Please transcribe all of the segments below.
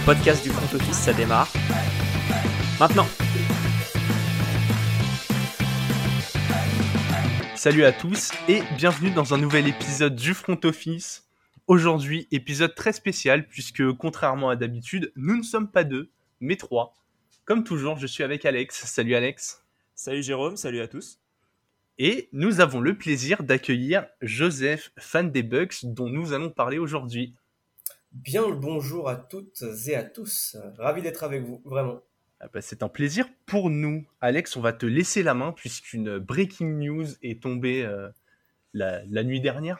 le podcast du front office, ça démarre. Maintenant Salut à tous et bienvenue dans un nouvel épisode du front office. Aujourd'hui, épisode très spécial puisque contrairement à d'habitude, nous ne sommes pas deux, mais trois. Comme toujours, je suis avec Alex. Salut Alex. Salut Jérôme, salut à tous. Et nous avons le plaisir d'accueillir Joseph, fan des Bucks, dont nous allons parler aujourd'hui. Bien le bonjour à toutes et à tous. Ravi d'être avec vous, vraiment. Ah bah, c'est un plaisir pour nous. Alex, on va te laisser la main puisqu'une breaking news est tombée euh, la, nuit dernière.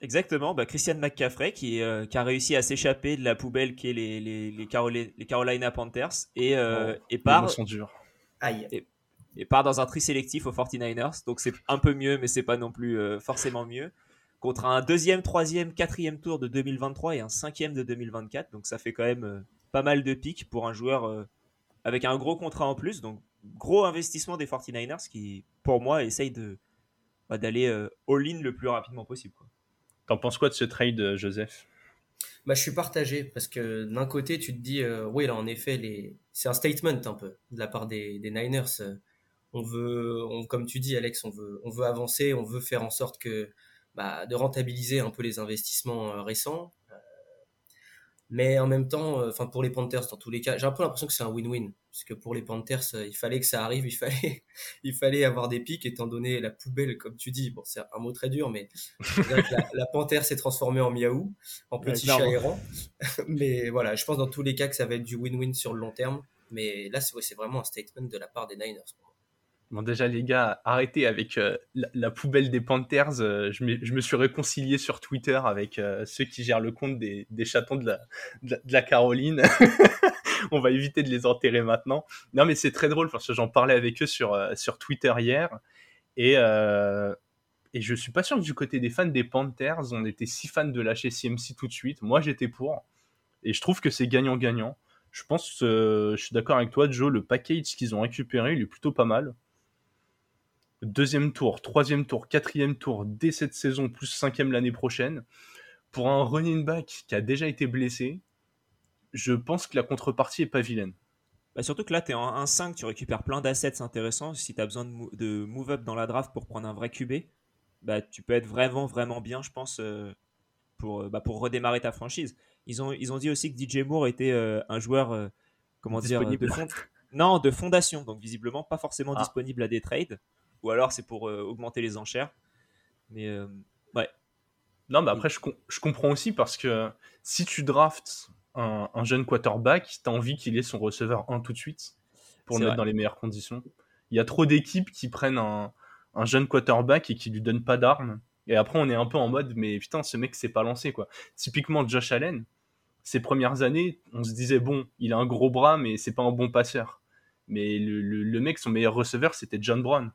Exactement, bah Christian McCaffrey qui, euh, qui, a réussi à s'échapper de la poubelle qui est les, les, les, Carolina Panthers et, euh, oh, part, Aïe. Et, part dans un tri sélectif aux 49ers. Donc c'est un peu mieux, mais c'est pas non plus forcément mieux contre un deuxième, troisième, quatrième tour de 2023 et un cinquième de 2024. Donc ça fait quand même euh, pas mal de pics pour un joueur euh, avec un gros contrat en plus. Donc gros investissement des 49ers qui, pour moi, essaye de bah, d'aller euh, all-in le plus rapidement possible. T'en penses quoi de ce trade, Joseph? Bah, je suis partagé parce que d'un côté, tu te dis, oui, là, en effet, les... c'est un statement un peu de la part des, des Niners. On veut, on, comme tu dis, Alex, on veut, on veut avancer, on veut faire en sorte que bah, de rentabiliser un peu les investissements euh, récents. Euh, mais en même temps, euh, enfin pour les Panthers, dans tous les cas, j'ai un peu l'impression que c'est un win-win, puisque pour les Panthers, il fallait que ça arrive, il fallait, il fallait avoir des pics, étant donné la poubelle, comme tu dis. Bon, c'est un mot très dur, mais la, la panthère s'est transformée en miaou, en petit chat errant. mais voilà, je pense dans tous les cas que ça va être du win-win sur le long terme. Mais là, c'est vraiment un statement de la part des Niners. Bon, déjà, les gars, arrêtez avec euh, la, poubelle des Panthers. Euh, je, me suis réconcilié sur Twitter avec euh, ceux qui gèrent le compte des, chatons de la, de la, Caroline. On va éviter de les enterrer maintenant. Non, mais c'est très drôle parce que j'en parlais avec eux sur, sur Twitter hier. Et, et je suis pas sûr que du côté des fans des Panthers, on était si fans de lâcher CMC tout de suite. Moi, j'étais pour. Et je trouve que c'est gagnant-gagnant. Je pense, je suis d'accord avec toi, Joe, le package qu'ils ont récupéré, il est plutôt pas mal deuxième tour, troisième tour, quatrième tour dès cette saison, plus cinquième l'année prochaine. Pour un running back qui a déjà été blessé, je pense que la contrepartie est pas vilaine. Bah surtout que là, tu es en 1-5, tu récupères plein d'assets intéressants. Si tu as besoin de, move up dans la draft pour prendre un vrai QB, bah, tu peux être vraiment, vraiment bien, je pense, euh, pour, euh, bah, pour redémarrer ta franchise. Ils ont, ils ont dit aussi que DJ Moore était euh, un joueur, comment dire, de non, de fondation, donc visiblement pas forcément ah. disponible à des trades ou alors c'est pour euh, augmenter les enchères. Mais euh, ouais. Non, mais après, je, je, comprends aussi parce que si tu drafts un, jeune quarterback, tu as envie qu'il ait son receveur 1 tout de suite pour le mettre dans les meilleures conditions. Il y a trop d'équipes qui prennent un, un, jeune quarterback et qui lui donnent pas d'armes. Et après, on est un peu en mode, mais putain, ce mec s'est pas lancé, quoi. Typiquement, Josh Allen, ses premières années, on se disait, bon, il a un gros bras, mais c'est pas un bon passeur. Mais le, le mec, son meilleur receveur, c'était John Brown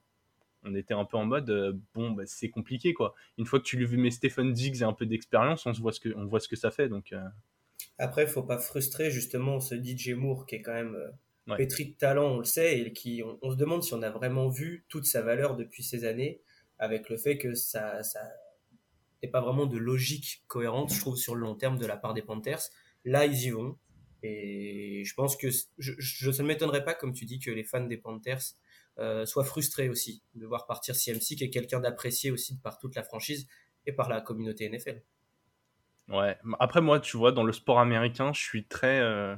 on était un peu en mode euh, bon bah, c'est compliqué quoi. Une fois que tu lui mets Stephen Diggs et un peu d'expérience on se voit ce que on voit ce que ça fait donc euh. après faut pas frustrer justement ce DJ Moore qui est quand même euh, pétri de talent on le sait et qui on, se demande si on a vraiment vu toute sa valeur depuis ces années avec le fait que ça ça n'est pas vraiment de logique cohérente je trouve sur le long terme de la part des Panthers. Là ils y vont et je pense que je, je, ne m'étonnerais pas comme tu dis que les fans des Panthers euh, soit frustré aussi de voir partir CMC, qui est quelqu'un d'apprécié aussi par toute la franchise et par la communauté NFL. Ouais, après moi, tu vois, dans le sport américain, je suis très euh,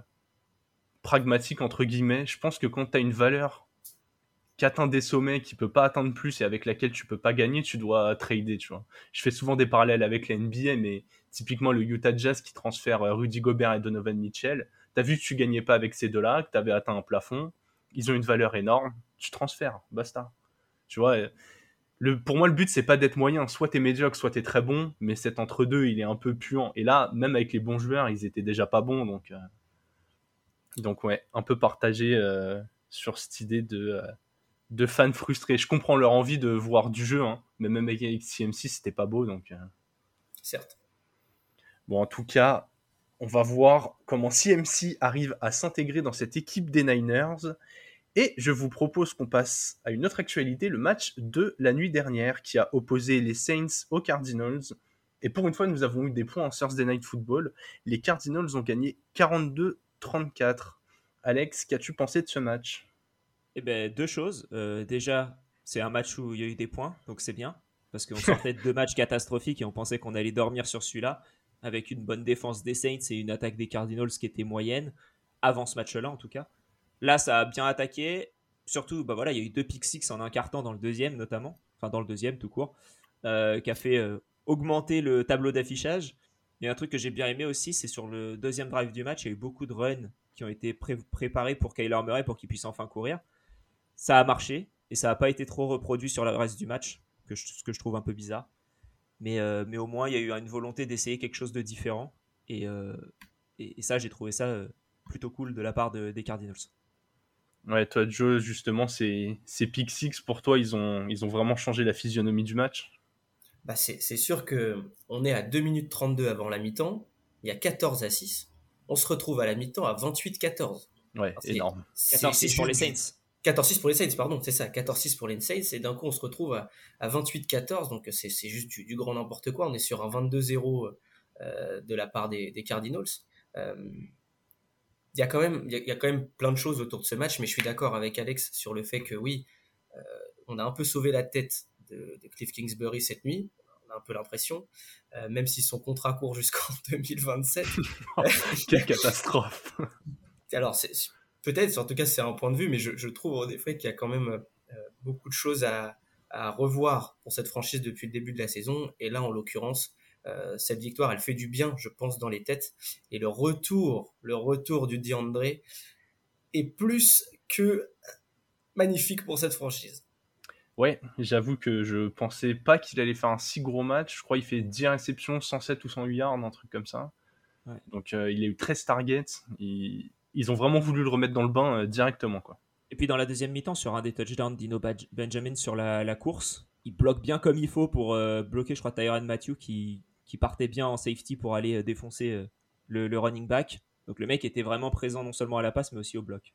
pragmatique, entre guillemets. Je pense que quand tu as une valeur qui atteint des sommets, qui peut pas atteindre plus et avec laquelle tu peux pas gagner, tu dois trader, tu vois. Je fais souvent des parallèles avec la NBA, mais typiquement le Utah Jazz qui transfère euh, Rudy Gobert et Donovan Mitchell. Tu as vu que tu gagnais pas avec ces deux-là, que tu avais atteint un plafond. Ils ont une valeur énorme tu transfères, basta. Tu vois, le, pour moi, le but, c'est pas d'être moyen. Soit t'es médiocre, soit t'es très bon, mais cet entre-deux, il est un peu puant. Et là, même avec les bons joueurs, ils étaient déjà pas bons, donc, euh, donc ouais, un peu partagé euh, sur cette idée de, euh, de fans frustrés. Je comprends leur envie de voir du jeu, hein, mais même avec CMC, c'était pas beau, donc. Certes. Bon, en tout cas, on va voir comment CMC arrive à s'intégrer dans cette équipe des Niners et je vous propose qu'on passe à une autre actualité, le match de la nuit dernière qui a opposé les Saints aux Cardinals. Et pour une fois, nous avons eu des points en Thursday Night Football. Les Cardinals ont gagné 42-34. Alex, qu'as-tu pensé de ce match? Eh ben, deux choses. Euh, déjà, c'est un match où il y a eu des points, donc c'est bien. Parce qu'on sortait de deux matchs catastrophiques et on pensait qu'on allait dormir sur celui-là, avec une bonne défense des Saints et une attaque des Cardinals qui était moyenne, avant ce match-là en tout cas. Là, ça a bien attaqué. Surtout, bah voilà, il y a eu deux pick six en un carton dans le deuxième notamment, enfin dans le deuxième tout court, euh, qui a fait euh, augmenter le tableau d'affichage. Et un truc que j'ai bien aimé aussi, c'est sur le deuxième drive du match, il y a eu beaucoup de runs qui ont été préparés pour Kyler Murray pour qu'il puisse enfin courir. Ça a marché et ça n'a pas été trop reproduit sur le reste du match, ce que je trouve un peu bizarre. Mais, euh, mais au moins, il y a eu une volonté d'essayer quelque chose de différent. Et, ça, j'ai trouvé ça plutôt cool de la part des Cardinals. Ouais, toi, Joe, justement, ces, ces pick six, pour toi, ils ont, ils ont vraiment changé la physionomie du match? Bah c'est sûr que on est à 2 minutes 32 avant la mi-temps, il y a 14 à 6. On se retrouve à la mi-temps à 28-14. Ouais, énorme. 14-6 pour les Saints. 14-6 pour les Saints, pardon, c'est ça, 14-6 pour les Saints, et d'un coup on se retrouve à, à 28-14, donc c'est juste du, grand n'importe quoi, on est sur un 22-0 euh, de la part des, des Cardinals. Euh, il y a quand même il y, a quand même plein de choses autour de ce match mais je suis d'accord avec Alex sur le fait que oui euh, on a un peu sauvé la tête de, Cliff Kingsbury cette nuit. On a un peu l'impression euh, même si son contrat court jusqu'en 2027 quelle catastrophe. Alors peut-être en tout cas c'est un point de vue mais je, je trouve en effet qu'il y a quand même euh, beaucoup de choses à, à revoir pour cette franchise depuis le début de la saison. Et là en l'occurrence cette victoire, elle fait du bien, je pense, dans les têtes. Et le retour, le retour du DeAndre est plus que magnifique pour cette franchise. Ouais, j'avoue que je pensais pas qu'il allait faire un si gros match. Je crois qu'il fait 10 réceptions, 107 ou 108 yards, un truc comme ça. Donc euh, il a eu 13 targets. Ils ont vraiment voulu le remettre dans le bain euh, directement. quoi. Et puis dans la deuxième mi-temps, sur un des touchdowns d'Ino Benjamin sur la, course, il bloque bien comme il faut pour bloquer, je crois, Tyron Matthew qui, qui partait bien en safety pour aller euh, défoncer euh, le, running back. Donc le mec était vraiment présent non seulement à la passe mais aussi au bloc.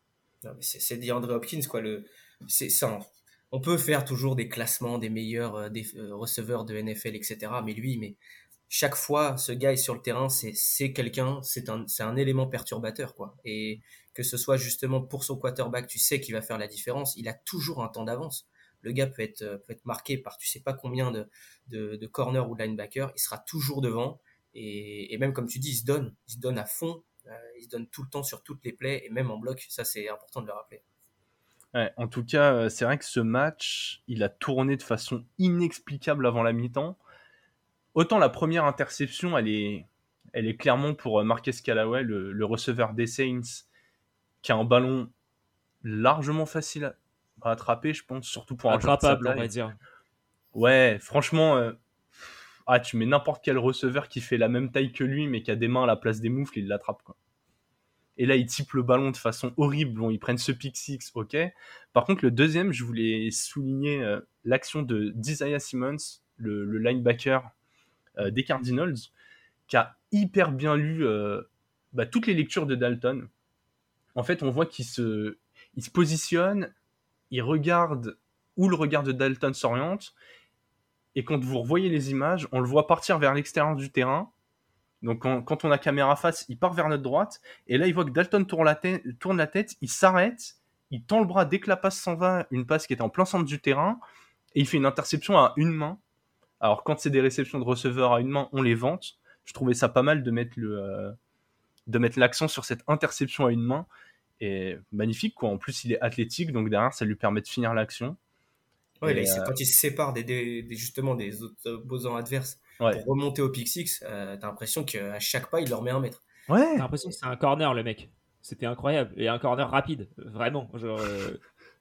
C'est DeAndre Hopkins quoi. Le, c'est ça. On peut faire toujours des classements des meilleurs euh, receveurs de NFL etc. Mais lui, mais chaque fois, ce gars est sur le terrain, c'est quelqu'un, c'est un, un élément perturbateur quoi. Et que ce soit justement pour son quarterback, tu sais qu'il va faire la différence. Il a toujours un temps d'avance le gars peut être, peut être marqué par tu sais pas combien de, de, corner ou de linebacker, il sera toujours devant. Et, même comme tu dis, il se donne, il se donne à fond, euh, il se donne tout le temps sur toutes les plays et même en bloc, ça c'est important de le rappeler. en tout cas, euh, c'est vrai que ce match, il a tourné de façon inexplicable avant la mi-temps. Autant la première interception, elle est, elle est clairement pour euh, Marquez Callaway, le, le receveur des Saints, qui a un ballon largement facile à, attraper, je pense, surtout pour un Attrapable, on va dire. Ouais, franchement, euh, ah, tu mets n'importe quel receveur qui fait la même taille que lui, mais qui a des mains à la place des moufles, il l'attrape, quoi. Et là, il type le ballon de façon horrible. Bon, ils prennent ce pick six, ok. Par contre, le deuxième, je voulais souligner euh, l'action de Desire Simmons, le, linebacker euh, des Cardinals, qui a hyper bien lu bah, toutes les lectures de Dalton. En fait, on voit qu'il se, il se positionne il regarde où le regard de Dalton s'oriente, et quand vous revoyez les images, on le voit partir vers l'extérieur du terrain. Donc quand, on a caméra face, il part vers notre droite, et là il voit que Dalton tourne la, tête, tourne la tête, il s'arrête, il tend le bras dès que la passe s'en va, une passe qui est en plein centre du terrain, et il fait une interception à une main. Alors quand c'est des réceptions de receveurs à une main, on les vante. Je trouvais ça pas mal de mettre le euh, de mettre l'accent sur cette interception à une main est magnifique. Quoi. En plus, il est athlétique, donc derrière, ça lui permet de finir l'action. Ouais, euh, quand il se sépare des, justement des autres opposants adverses pour remonter au pick six, euh, t'as l'impression qu'à chaque pas, il leur met un mètre. Ouais. T'as l'impression que c'est un corner, le mec. C'était incroyable. Et un corner rapide, vraiment. Genre, euh,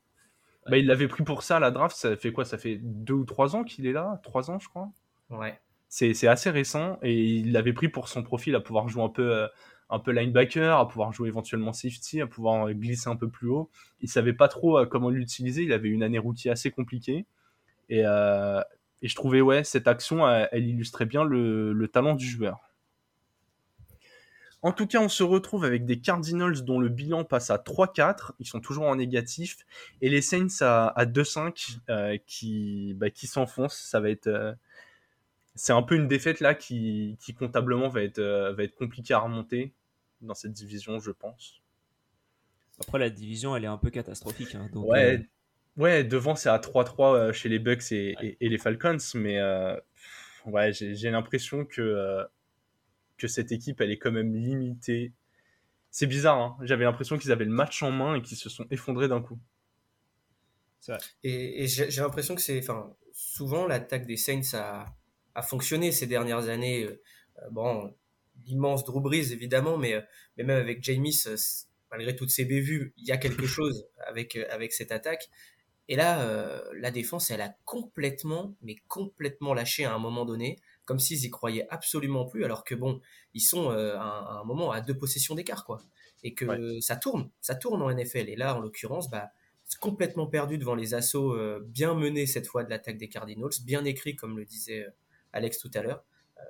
bah, il l'avait pris pour ça, la draft. Ça fait quoi? Ça fait deux ou trois ans qu'il est là? Trois ans, je crois. Ouais. C'est assez récent. Et il l'avait pris pour son profil, à pouvoir jouer un peu un peu linebacker, à pouvoir jouer éventuellement safety, à pouvoir glisser un peu plus haut. Il savait pas trop euh, comment l'utiliser. Il avait une année routier assez compliquée. Et, euh, je trouvais, ouais, cette action, elle, illustrait bien le, le, talent du joueur. En tout cas, on se retrouve avec des Cardinals dont le bilan passe à 3-4. Ils sont toujours en négatif. Et les Saints à, à 2-5 euh, qui, bah, qui s'enfoncent. Ça va être c'est un peu une défaite là qui, qui comptablement va être, euh, va être compliquée à remonter dans cette division, je pense. Après, la division, elle est un peu catastrophique. hein, donc, Ouais, euh, ouais devant c'est à 3-3 euh, chez les Bucks et, et- et les Falcons, mais euh, ouais, j'ai l'impression que, euh, que cette équipe elle est quand même limitée. C'est bizarre, hein j'avais l'impression qu'ils avaient le match en main et qu'ils se sont effondrés d'un coup. vrai. Et, et j'ai l'impression que c'est, enfin, souvent l'attaque des Saints a, a fonctionné ces dernières années. Euh, bon, l'immense Drew Brees évidemment, mais, euh, mais même avec Jameis, euh, c- malgré toutes ses bévues, il y a quelque chose avec euh, avec cette attaque. Et là, euh, la défense, elle a complètement, mais complètement lâché à un moment donné, comme s'ils y croyaient absolument plus, alors que bon, ils sont euh, à, un, à un moment à deux possessions d'écart, quoi. Et que ça tourne, ça tourne en NFL. Et là, en l'occurrence, bah, c'est complètement perdu devant les assauts euh, bien menés cette fois de l'attaque des Cardinals, bien écrit, comme le disait euh, Alex tout à l'heure. Euh,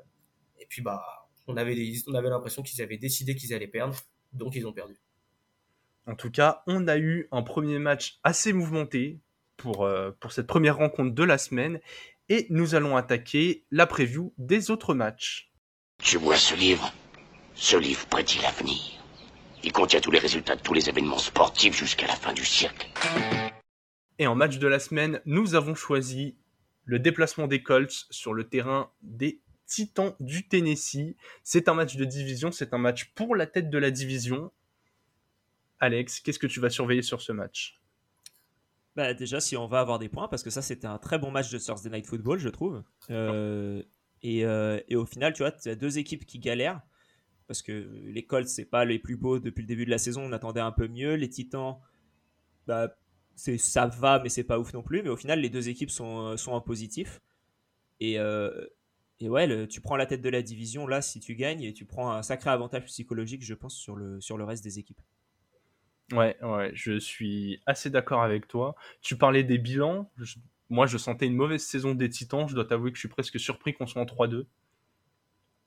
et puis, bah, on avait, des- on avait l'impression qu'ils avaient décidé qu'ils allaient perdre, donc ils ont perdu. En tout cas, on a eu un premier match assez mouvementé pour, euh, pour cette première rencontre de la semaine et nous allons attaquer la preview des autres matchs. Tu vois ce livre Ce livre prédit l'avenir. Il contient tous les résultats de tous les événements sportifs jusqu'à la fin du siècle. Et en match de la semaine, nous avons choisi le déplacement des Colts sur le terrain des Titans du Tennessee. C'est un match de division, c'est un match pour la tête de la division. Alex, qu'est-ce que tu vas surveiller sur ce match? Bah, déjà, si on va avoir des points, parce que ça, c'était un très bon match de Thursday Night Football, je trouve. Euh, et, euh, et au final, tu vois, tu as deux équipes qui galèrent. Parce que les Colts, c'est pas les plus beaux depuis le début de la saison. On attendait un peu mieux. Les Titans, bah, c'est, ça va, mais c'est pas ouf non plus. Mais au final, les deux équipes sont, euh, sont en positif. Et, euh, et ouais, tu prends la tête de la division là si tu gagnes et tu prends un sacré avantage psychologique, je pense, sur le, reste des équipes. Ouais, ouais, je suis assez d'accord avec toi. Tu parlais des bilans. Moi, je sentais une mauvaise saison des Titans. Je dois t'avouer que je suis presque surpris qu'on soit en 3-2.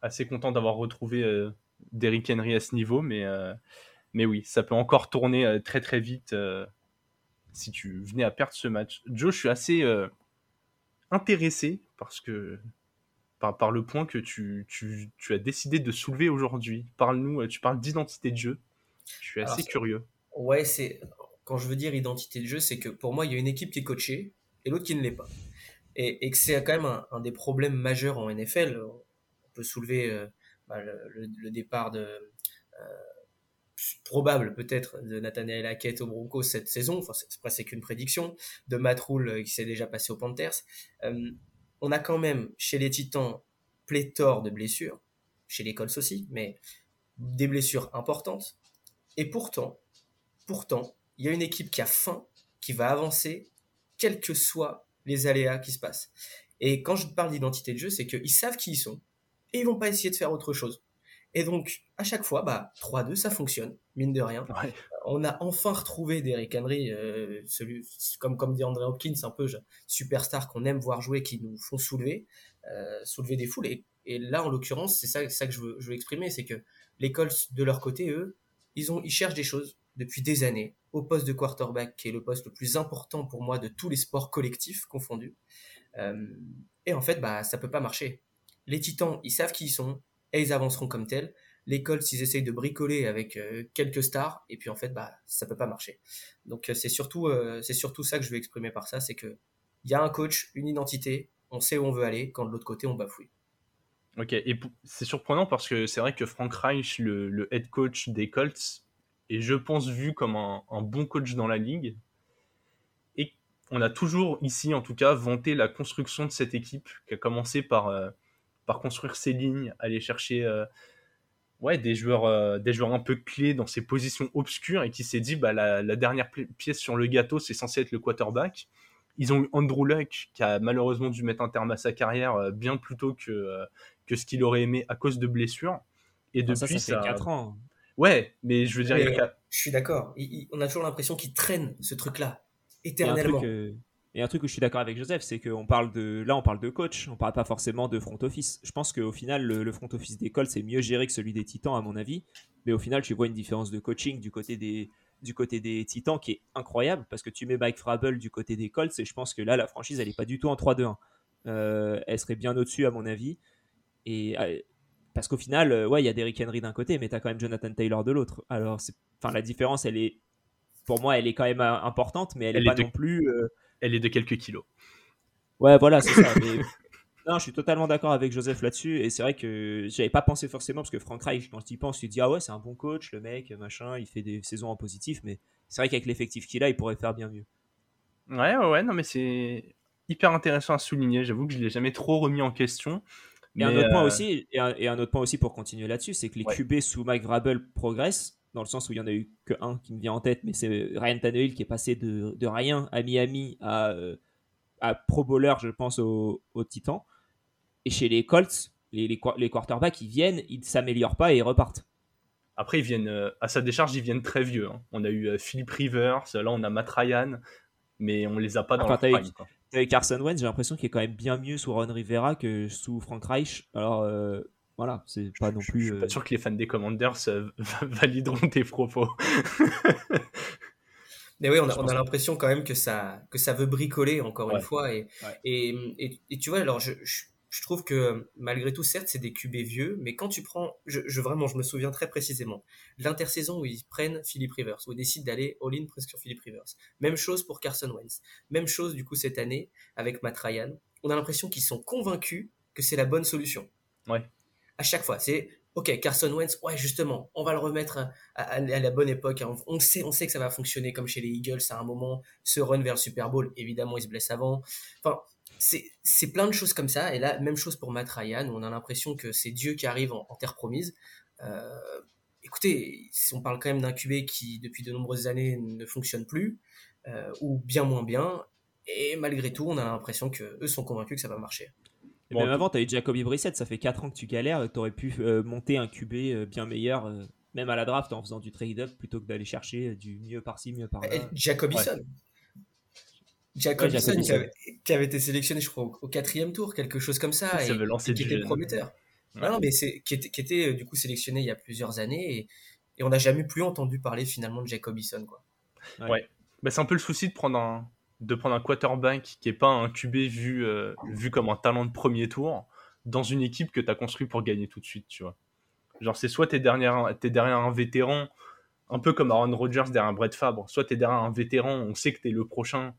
Assez content d'avoir retrouvé euh, Derrick Henry à ce niveau, mais, mais oui, ça peut encore tourner très très vite si tu venais à perdre ce match. Joe, je suis assez euh, intéressé parce que par, par le point que tu, tu, tu as décidé de soulever aujourd'hui. Parle-nous, euh, tu parles d'identité de jeu. Je suis assez curieux. Ouais, c'est quand je veux dire identité de jeu, c'est que pour moi, il y a une équipe qui est coachée et l'autre qui ne l'est pas. Et, et que c'est quand même un, un des problèmes majeurs en NFL. On peut soulever euh, bah, le, le- le départ de euh, probable peut-être de Nathaniel Hackett au Broncos cette saison. Enfin, c'est après, c'est qu'une prédiction de Matt Rule euh, qui s'est déjà passé aux Panthers. Euh, on a quand même chez les Titans pléthore de blessures, chez les Colts aussi, mais des blessures importantes. Et pourtant, pourtant, il y a une équipe qui a faim, qui va avancer, quels que soient les aléas qui se passent. Et quand je parle d'identité de jeu, c'est qu'ils savent qui ils sont et ils vont pas essayer de faire autre chose. Et donc, à chaque fois, bah, 3-2, ça fonctionne, mine de rien. Ouais. On a enfin retrouvé Derrick Henry, euh, celui, comme, comme dit André Hopkins, un peu je- superstar qu'on aime voir jouer, qui nous font soulever, euh, soulever des foules. Et, et là, en l'occurrence, c'est ça, ça que je veux, je veux exprimer, c'est que les Colts, de leur côté, eux, ils, ont, ils cherchent des choses depuis des années au poste de quarterback, qui est le poste le plus important pour moi de tous les sports collectifs confondus. Euh, et en fait, bah, ça peut pas marcher. Les Titans, ils savent qui ils sont et ils avanceront comme tels. Les Colts, ils essayent de bricoler avec euh, quelques stars et puis en fait, bah, ça peut pas marcher. Donc euh, c'est surtout, euh, surtout ça que je veux exprimer par ça, c'est que il y a un coach, une identité, on sait où on veut aller, quand de l'autre côté on bafouille. Ok, et c'est surprenant parce que c'est vrai que Frank Reich, le, head coach des Colts, est, je pense, vu comme un, bon coach dans la ligue. Et on a toujours ici, en tout cas, vanté la construction de cette équipe qui a commencé par, par construire ses lignes, aller chercher euh, ouais, des, joueurs, euh, des joueurs un peu clés dans ces positions obscures et qui s'est dit bah, la, la dernière pi- pièce sur le gâteau, c'est censé être le quarterback. Ils ont eu Andrew Luck qui a malheureusement dû mettre un terme à sa carrière euh, bien plus tôt que, euh, que ce qu'il aurait aimé à cause de blessures. Et Enfin, depuis, ça, ça fait 4 ans. Ouais, mais je veux dire, il y a Mais- qu'à- Je suis d'accord. Il- il- on a toujours l'impression qu'il traîne ce truc-là un éternellement. truc, euh, et un truc où je suis d'accord avec Joseph, c'est qu'on parle de. Là, on parle de coach, on parle pas forcément de front office. Je pense qu'au final, le, le front office d'école, c'est mieux géré que celui des Titans, à mon avis. Mais au final, tu vois une différence de coaching du côté des, du côté des Titans qui est incroyable parce que tu mets Mike Frabel du côté des Colts et je pense que là, la franchise, elle est pas du tout en 3-2-1. elle serait bien au-dessus, à mon avis. Et parce qu'au final, ouais, il y a Derrick Henry d'un côté, mais tu as quand même Jonathan Taylor de l'autre. Alors, enfin, la différence, elle est, pour moi, elle est quand même importante, mais elle, est pas non plus. Elle est de quelques kilos. Ouais, voilà, c'est ça. Non, je suis totalement d'accord avec Joseph là-dessus. Et c'est vrai que j'avais pas pensé forcément, parce que Frank Reich, quand il pense, il dit Ah ouais, c'est un bon coach, le mec, machin, il fait des saisons en positif. Mais c'est vrai qu'avec l'effectif qu'il a, il pourrait faire bien mieux. Ouais, ouais, ouais, non, mais c'est hyper intéressant à souligner. J'avoue que je l'ai jamais trop remis en question. Et, un autre point euh, aussi, et un, autre point aussi pour continuer là-dessus, c'est que les QB sous Mike Vrabel progressent, dans le sens où il y en a eu que un qui me vient en tête, mais c'est Ryan Tannehill qui est passé de, de rien à Miami à, euh, à Pro Bowler, je pense, au, au Titan. Et chez les Colts, les, les, quarterbacks, ils viennent, ils ne s'améliorent pas et ils repartent. Après, ils viennent, euh, à sa décharge, ils viennent très vieux. Hein. On a eu euh, Philip Rivers, là on a Matt Ryan, mais on les a pas dans enfin, le prime. Avec Carson Wentz, j'ai l'impression qu'il est quand même bien mieux sous Ron Rivera que sous Frank Reich. Alors euh, voilà, c'est pas non plus. Je suis pas sûr que les fans des Commanders valideront tes propos. Mais oui, on a, l'impression quand même que ça, que ça veut bricoler encore une fois. Et, et, et, tu vois, alors je, je trouve que malgré tout, certes, c'est des QB vieux, mais quand tu prends, je, vraiment, je me souviens très précisément, l'intersaison où ils prennent Philip Rivers, où ils décident d'aller all-in presque sur Philip Rivers. Même chose pour Carson Wentz. Même chose, du coup, cette année, avec Matt Ryan. On a l'impression qu'ils sont convaincus que c'est la bonne solution. Ouais. À chaque fois, c'est, ok, Carson Wentz, ouais, justement, on va le remettre à, la bonne époque. On sait, on sait que ça va fonctionner comme chez les Eagles à un moment. Ce run vers le Super Bowl, évidemment, il se blesse avant. Enfin, c'est plein de choses comme ça. Et là, même chose pour Matt Ryan, on a l'impression que c'est Dieu qui arrive en, terre promise. Euh, écoutez, on parle quand même d'un QB qui, depuis de nombreuses années, ne fonctionne plus, euh, ou bien moins bien. Et malgré tout, on a l'impression qu'eux sont convaincus que ça va marcher. Bon, même avant, tu as eu Jacoby Brissett, ça fait 4 ans que tu galères, tu aurais pu euh, monter un QB bien meilleur, même à la draft, en faisant du trade-up, plutôt que d'aller chercher du mieux par-ci, mieux par-là. Jacobison. Jacobson, qui, avait, été sélectionné, je crois, au, quatrième tour, quelque chose comme ça, et, qui était prometteur. Non, mais c'est, qui, était, qui était, euh, du coup sélectionné il y a plusieurs années, et, et on n'a jamais plus entendu parler finalement de Jacobison. Quoi. Ouais, bah, c'est un peu le souci de prendre un, de prendre un quarterback qui n'est pas un QB vu, euh, vu comme un talent de premier tour dans une équipe que tu as construit pour gagner tout de suite, tu vois. Genre, c'est soit tu es, derrière un vétéran, un peu comme Aaron Rodgers derrière Brett Fabre, soit tu es derrière un vétéran, on sait que tu es le prochain,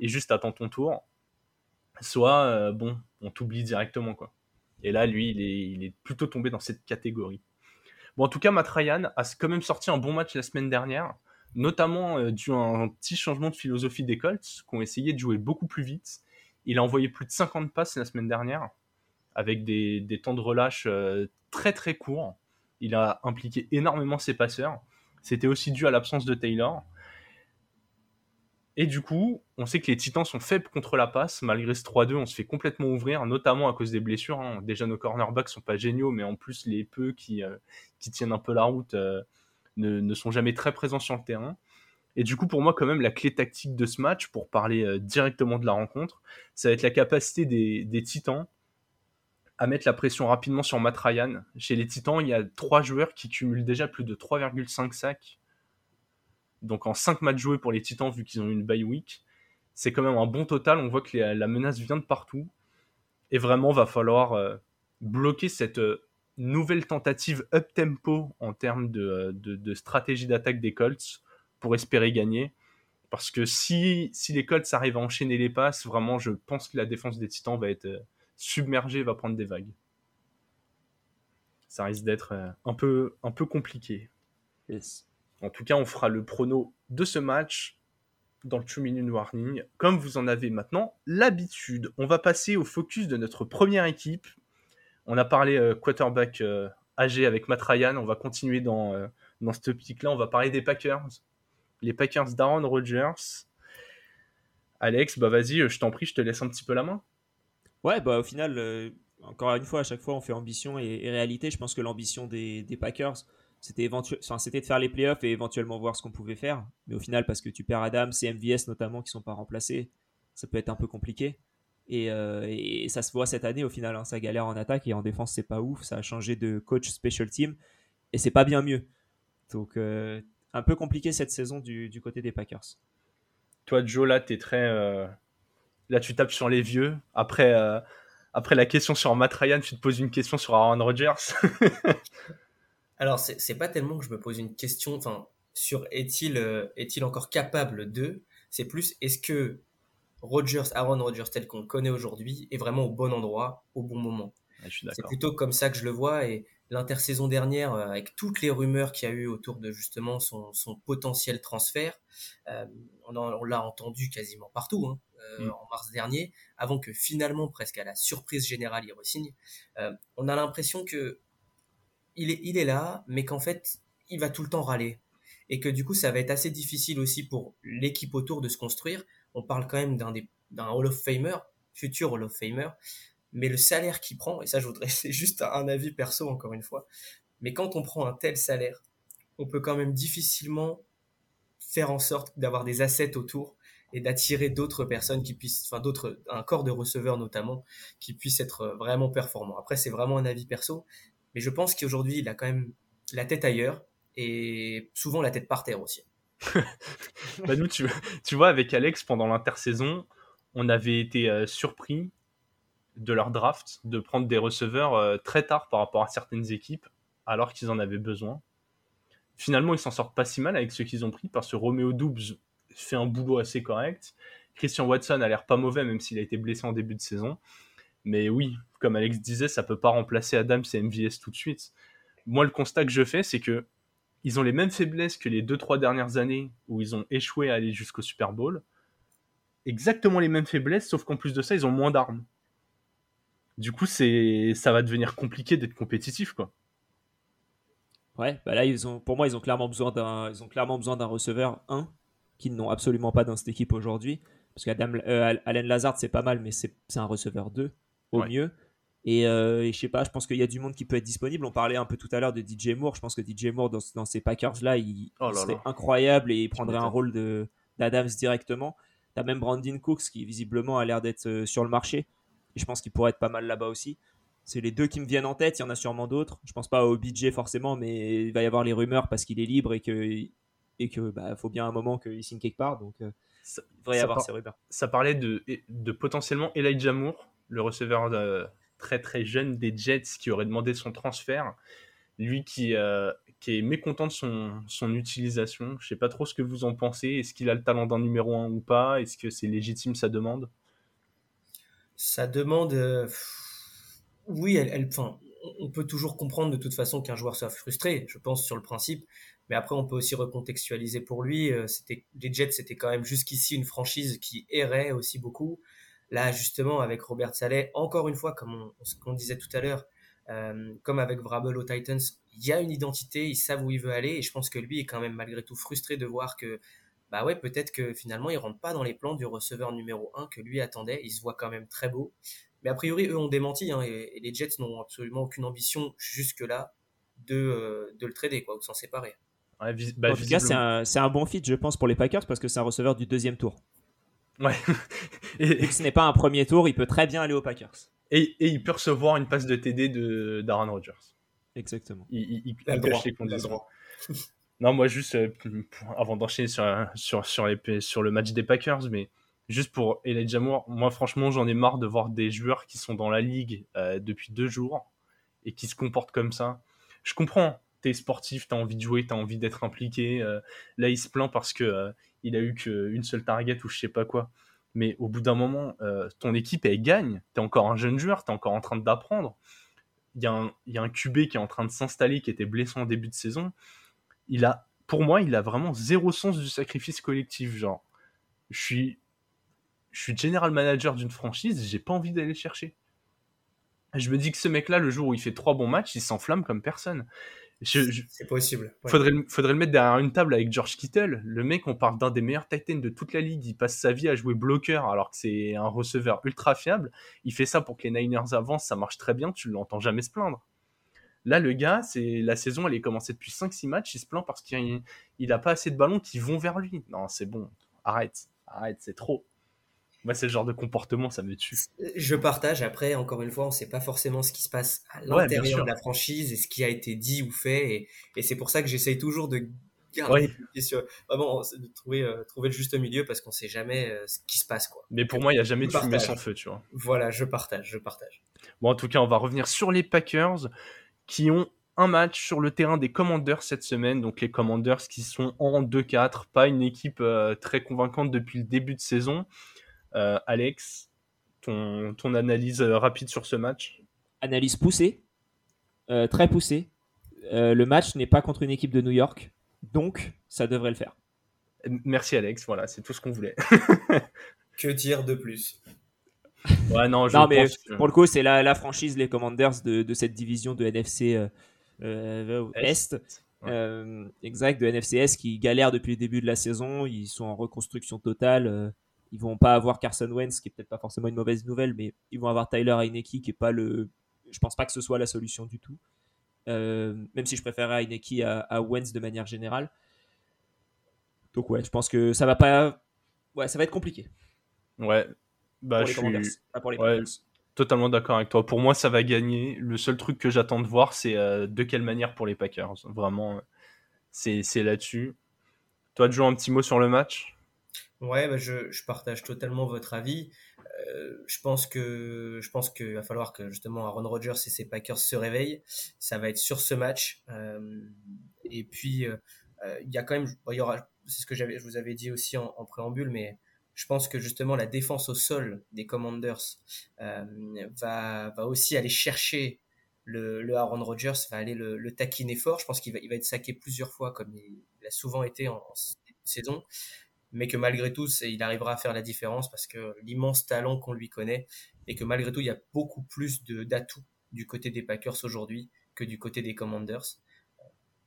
et juste attends ton tour, soit euh, bon, on t'oublie directement quoi. Et là, lui, il est, il est, plutôt tombé dans cette catégorie. Bon, en tout cas, Matt Ryan a quand même sorti un bon match la semaine dernière, notamment euh, dû à un petit changement de philosophie des Colts, qui ont essayé de jouer beaucoup plus vite. Il a envoyé plus de 50 passes la semaine dernière, avec des, temps de relâche euh, très très courts. Il a impliqué énormément ses passeurs. C'était aussi dû à l'absence de Taylor. Et du coup, on sait que les Titans sont faibles contre la passe. Malgré ce 3-2, on se fait complètement ouvrir, notamment à cause des blessures. Hein. Déjà, nos cornerbacks sont pas géniaux, mais en plus, les peu qui, euh, qui tiennent un peu la route ne, sont jamais très présents sur le terrain. Et du coup, pour moi, quand même, la clé tactique de ce match, pour parler euh, directement de la rencontre, ça va être la capacité des, Titans à mettre la pression rapidement sur Matt. Chez les Titans, il y a trois joueurs qui cumulent déjà plus de 3,5 sacs donc en 5 matchs joués pour les Titans, vu qu'ils ont une bye week, c'est quand même un bon total. On voit que la menace vient de partout. Et vraiment, va falloir euh, bloquer cette euh, nouvelle tentative up-tempo en termes de, de, stratégie d'attaque des Colts pour espérer gagner. Parce que si, si les Colts arrivent à enchaîner les passes, vraiment, je pense que la défense des Titans va être euh, submergée, va prendre des vagues. Ça risque d'être un peu, un peu compliqué. Yes. En tout cas, on fera le prono de ce match dans le 2 minute warning, comme vous en avez maintenant l'habitude. On va passer au focus de notre première équipe. On a parlé euh, quarterback euh, âgé avec Matt Ryan. On va continuer dans, euh, dans cette optique-là. On va parler des Packers. Les Packers d'Aaron Rodgers. Alex, bah vas-y, je t'en prie, je te laisse un petit peu la main. Ouais, bah au final, encore une fois, à chaque fois, on fait ambition et, réalité. Je pense que l'ambition des, Packers, c'était c'était de faire les playoffs et éventuellement voir ce qu'on pouvait faire. Mais au final, parce que tu perds Adam, et MVS notamment qui sont pas remplacés, ça peut être un peu compliqué. Et, euh, ça se voit cette année au final, hein, ça galère en attaque et en défense c'est pas ouf. Ça a changé de coach special team et c'est pas bien mieux. Donc euh, un peu compliqué cette saison du, côté des Packers. Toi Joe là, tu es très, euh, Là, tu tapes sur les vieux. Après, euh, après la question sur Matt Ryan, tu te poses une question sur Aaron Rodgers. Alors, c'est pas tellement que je me pose une question enfin, sur est-il euh, est-il encore capable de. C'est plus est-ce que Rodgers, Aaron Rodgers tel qu'on le connaît aujourd'hui, est vraiment au bon endroit, au bon moment. c'est plutôt comme ça que je le vois. Et l'intersaison dernière, euh, avec toutes les rumeurs qu'il y a eu autour de justement son, potentiel transfert, euh, on, l'a entendu quasiment partout hein, euh, mm. en mars dernier, avant que finalement, presque à la surprise générale, il re-signe. on a l'impression que il est, il est là, mais qu'en fait, il va tout le temps râler. Et que du coup, ça va être assez difficile aussi pour l'équipe autour de se construire. On parle quand même d'un, Hall of Famer, futur Hall of Famer, mais le salaire qu'il prend, et ça je voudrais, c'est juste un avis perso encore une fois, mais quand on prend un tel salaire, on peut quand même difficilement faire en sorte d'avoir des assets autour et d'attirer d'autres personnes qui puissent, enfin d'autres, un corps de receveurs notamment, qui puissent être vraiment performants. Après, c'est vraiment un avis perso, mais je pense qu'aujourd'hui, il a quand même la tête ailleurs et souvent la tête par terre aussi. Bah nous, tu, tu, vois, avec Alex, pendant l'intersaison, on avait été euh, surpris de leur draft de prendre des receveurs euh, très tard par rapport à certaines équipes, alors qu'ils en avaient besoin. Finalement, ils s'en sortent pas si mal avec ceux qu'ils ont pris, parce que Romeo Doubs fait un boulot assez correct. Christian Watson a l'air pas mauvais, même s'il a été blessé en début de saison. Mais oui, comme Alex disait, ça peut pas remplacer Adams et MVS tout de suite. Moi, le constat que je fais, c'est que ils ont les mêmes faiblesses que les 2-3 dernières années où ils ont échoué à aller jusqu'au Super Bowl. Exactement les mêmes faiblesses, sauf qu'en plus de ça, ils ont moins d'armes. Du coup, c'est ça va devenir compliqué d'être compétitif, quoi. Ouais, bah là, ils ont, pour moi, ils ont clairement besoin d'un, ils ont clairement besoin d'un receveur 1 qu'ils n'ont absolument pas dans cette équipe aujourd'hui. Parce qu'Adam, euh, Lazard, c'est pas mal, mais c'est, un receveur 2 au mieux. Euh, et, je sais pas, je pense qu'il y a du monde qui peut être disponible. On parlait un peu tout à l'heure de DJ Moore. Je pense que DJ Moore, dans, ces Packers-là, il, oh serait incroyable et il prendrait un rôle de, d'Adams directement. T'as même Brandon Cooks qui visiblement a l'air d'être euh, sur le marché. Et je pense qu'il pourrait être pas mal là-bas aussi. C'est les deux qui me viennent en tête. Il y en a sûrement d'autres. Je pense pas au budget forcément, mais il va y avoir les rumeurs parce qu'il est libre et que et que bah, faut bien un moment qu'il signe quelque part. Donc euh, il devrait y avoir ces rumeurs. Ça parlait de, de potentiellement Elijah Moore, le receveur de, très très jeune des Jets qui aurait demandé son transfert. Lui qui, euh, qui est mécontent de son, son utilisation. Je sais pas trop ce que vous en pensez. Est-ce qu'il a le talent d'un numéro 1 ou pas? Est-ce que c'est légitime sa demande? Ça demande. Euh, oui, elle, enfin, on peut toujours comprendre de toute façon qu'un joueur soit frustré, je pense, sur le principe. Mais après, on peut aussi recontextualiser pour lui. Euh, c'était les Jets, c'était quand même jusqu'ici une franchise qui errait aussi beaucoup. Là, justement, avec Robert Saleh, encore une fois, comme on, qu'on disait tout à l'heure, euh, comme avec Vrabel aux Titans, il y a une identité, ils savent où il veut aller, et je pense que lui est quand même malgré tout frustré de voir que bah ouais, peut-être que finalement, il rentre pas dans les plans du receveur numéro 1 que lui attendait. Il se voit quand même très beau. Mais a priori, eux ont démenti, hein, et, les Jets n'ont absolument aucune ambition jusque-là de, euh, de le trader, quoi, ou de s'en séparer. Bah, en tout cas, c'est un, bon fit, je pense, pour les Packers, parce que c'est un receveur du deuxième tour. Ouais. et, que ce n'est pas un premier tour, il peut très bien aller aux Packers. Et, et il peut recevoir une passe de TD de d'Aaron Rodgers. Exactement. Il, il, il, Non, moi, juste euh, avant d'enchaîner sur, sur, sur, sur le match des Packers, mais juste pour Elijah Moore, moi, franchement, j'en ai marre de voir des joueurs qui sont dans la ligue euh, depuis deux jours et qui se comportent comme ça. Je comprends, sportif, t'as envie de jouer, t'as envie d'être impliqué. Euh, là, il se plaint parce que il a eu qu'une seule target ou je sais pas quoi. Mais au bout d'un moment, ton équipe, elle gagne. T'es encore un jeune joueur, t'es encore en train d'apprendre. Il y, a un, y a un QB qui est en train de s'installer, qui était blessé en début de saison il a, pour moi, il a vraiment zéro sens du sacrifice collectif. Genre, je suis, je suis general manager d'une franchise, j'ai pas envie d'aller le chercher. Je me dis que ce mec-là, le jour où il fait trois bons matchs, il s'enflamme comme personne. C'est possible. Faudrait, faudrait le mettre derrière une table avec George Kittle. Le mec, on parle d'un des meilleurs Titans de toute la ligue. Il passe sa vie à jouer bloqueur alors que c'est un receveur ultra fiable. Il fait ça pour que les Niners avancent, ça marche très bien. Tu l'entends jamais se plaindre. Là, le gars, c'est la saison, elle est commencée depuis 5-6 matchs. Il se plaint parce qu'il n'a pas assez de ballons qui vont vers lui. Non, c'est bon. Arrête. Arrête, c'est trop. Moi, c'est le genre de comportement, ça me tue. Je partage. Après, encore une fois, on ne sait pas forcément ce qui se passe à l'intérieur de la franchise et ce qui a été dit ou fait. Et, c'est pour ça que j'essaye toujours de, garder Vraiment, de trouver, euh, trouver le juste milieu parce qu'on sait jamais euh, ce qui se passe. Quoi. Mais pour moi, il n'y a jamais de fumée sans feu, tu vois. Voilà, je partage, je partage. Bon, en tout cas, on va revenir sur les Packers qui ont un match sur le terrain des Commanders cette semaine. Donc les Commanders qui sont en 2-4, pas une équipe euh, très convaincante depuis le début de saison. Alex, ton, ton analyse rapide sur ce match Analyse poussée, très poussée. le match n'est pas contre une équipe de New York. Donc, ça devrait le faire. Merci Alex, voilà, c'est tout ce qu'on voulait. que dire de plus? Ouais, non, je mais pour le coup, c'est la, franchise, les Commanders de, cette division de NFC euh, euh, Est. Euh, exact, de NFC Est qui galère depuis le début de la saison. Ils sont en reconstruction totale. Ils vont pas avoir Carson Wentz, qui est peut-être pas forcément une mauvaise nouvelle, mais ils vont avoir Tyler Heineke, qui est pas le. Je pense pas que ce soit la solution du tout. Euh, même si je préférais Heineke à, à Wentz de manière générale. Donc ouais, je pense que ça va pas... Ouais, ça va être compliqué. Ouais, bah je suis... totalement d'accord avec toi. Pour moi, ça va gagner. Le seul truc que j'attends de voir, c'est euh, de quelle manière pour les Packers. Vraiment, c'est là-dessus. Toi, Joe, un petit mot sur le match? Ouais, bah je, partage totalement votre avis. Euh, je pense que je pense qu'il va falloir que justement Aaron Rodgers et ses Packers se réveillent. Ça va être sur ce match. Euh, et puis euh, il y a quand même, il y aura, c'est ce que je vous avais dit aussi en, préambule, mais je pense que justement la défense au sol des Commanders va, va aussi aller chercher le, Aaron Rodgers, va aller le, taquiner fort. Je pense qu'il va, il va être saqué plusieurs fois comme il, a souvent été en saison mais que malgré tout, il arrivera à faire la différence parce que l'immense talent qu'on lui connaît et que malgré tout, il y a beaucoup plus d'atouts du côté des Packers aujourd'hui que du côté des Commanders euh,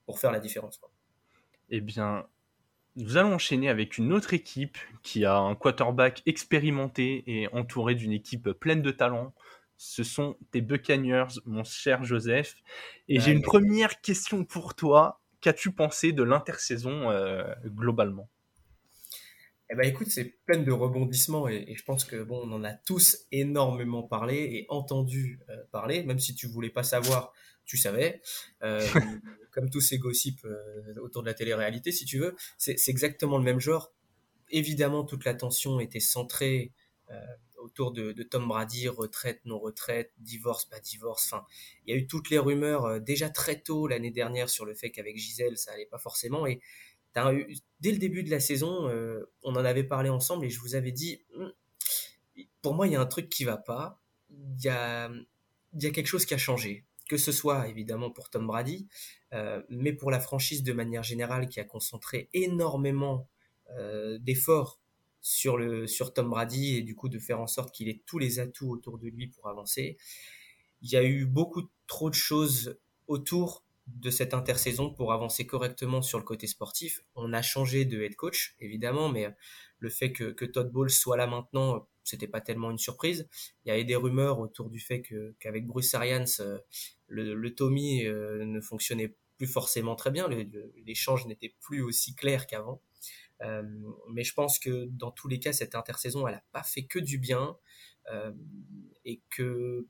pour faire la différence. Eh bien, nous allons enchaîner avec une autre équipe qui a un quarterback expérimenté et entouré d'une équipe pleine de talent. Ce sont tes Buccaneers, mon cher Joseph. Et j'ai une première question pour toi. Qu'as-tu pensé de l'intersaison euh, globalement? Eh ben écoute, c'est plein de rebondissements et, je pense que bon, on en a tous énormément parlé et entendu euh, parler, même si tu voulais pas savoir, tu savais. Euh, comme tous ces gossips euh, autour de la télé-réalité, si tu veux, c'est exactement le même genre. Évidemment, toute l'attention était centrée autour de, de, Tom Brady, retraite, non retraite, divorce, pas divorce. Enfin, il y a eu toutes les rumeurs déjà très tôt l'année dernière sur le fait qu'avec Gisèle, ça allait pas forcément et dès le début de la saison, euh, on en avait parlé ensemble et je vous avais dit, hum, pour moi, il y a un truc qui va pas. Il y a, quelque chose qui a changé. Que ce soit évidemment pour Tom Brady, euh, mais pour la franchise de manière générale qui a concentré énormément euh, d'efforts sur Tom Brady et du coup de faire en sorte qu'il ait tous les atouts autour de lui pour avancer. Il y a eu beaucoup trop de choses autour de cette intersaison pour avancer correctement sur le côté sportif. On a changé de head coach, évidemment, mais le fait que, Todd Bowles soit là maintenant, c'était pas tellement une surprise. Il y avait des rumeurs autour du fait que qu'avec Bruce Arians, euh, le, Tommy euh, ne fonctionnait plus forcément très bien. L'échange n'était plus aussi clair qu'avant. Euh, mais je pense que dans tous les cas, cette intersaison, elle n'a pas fait que du bien. et que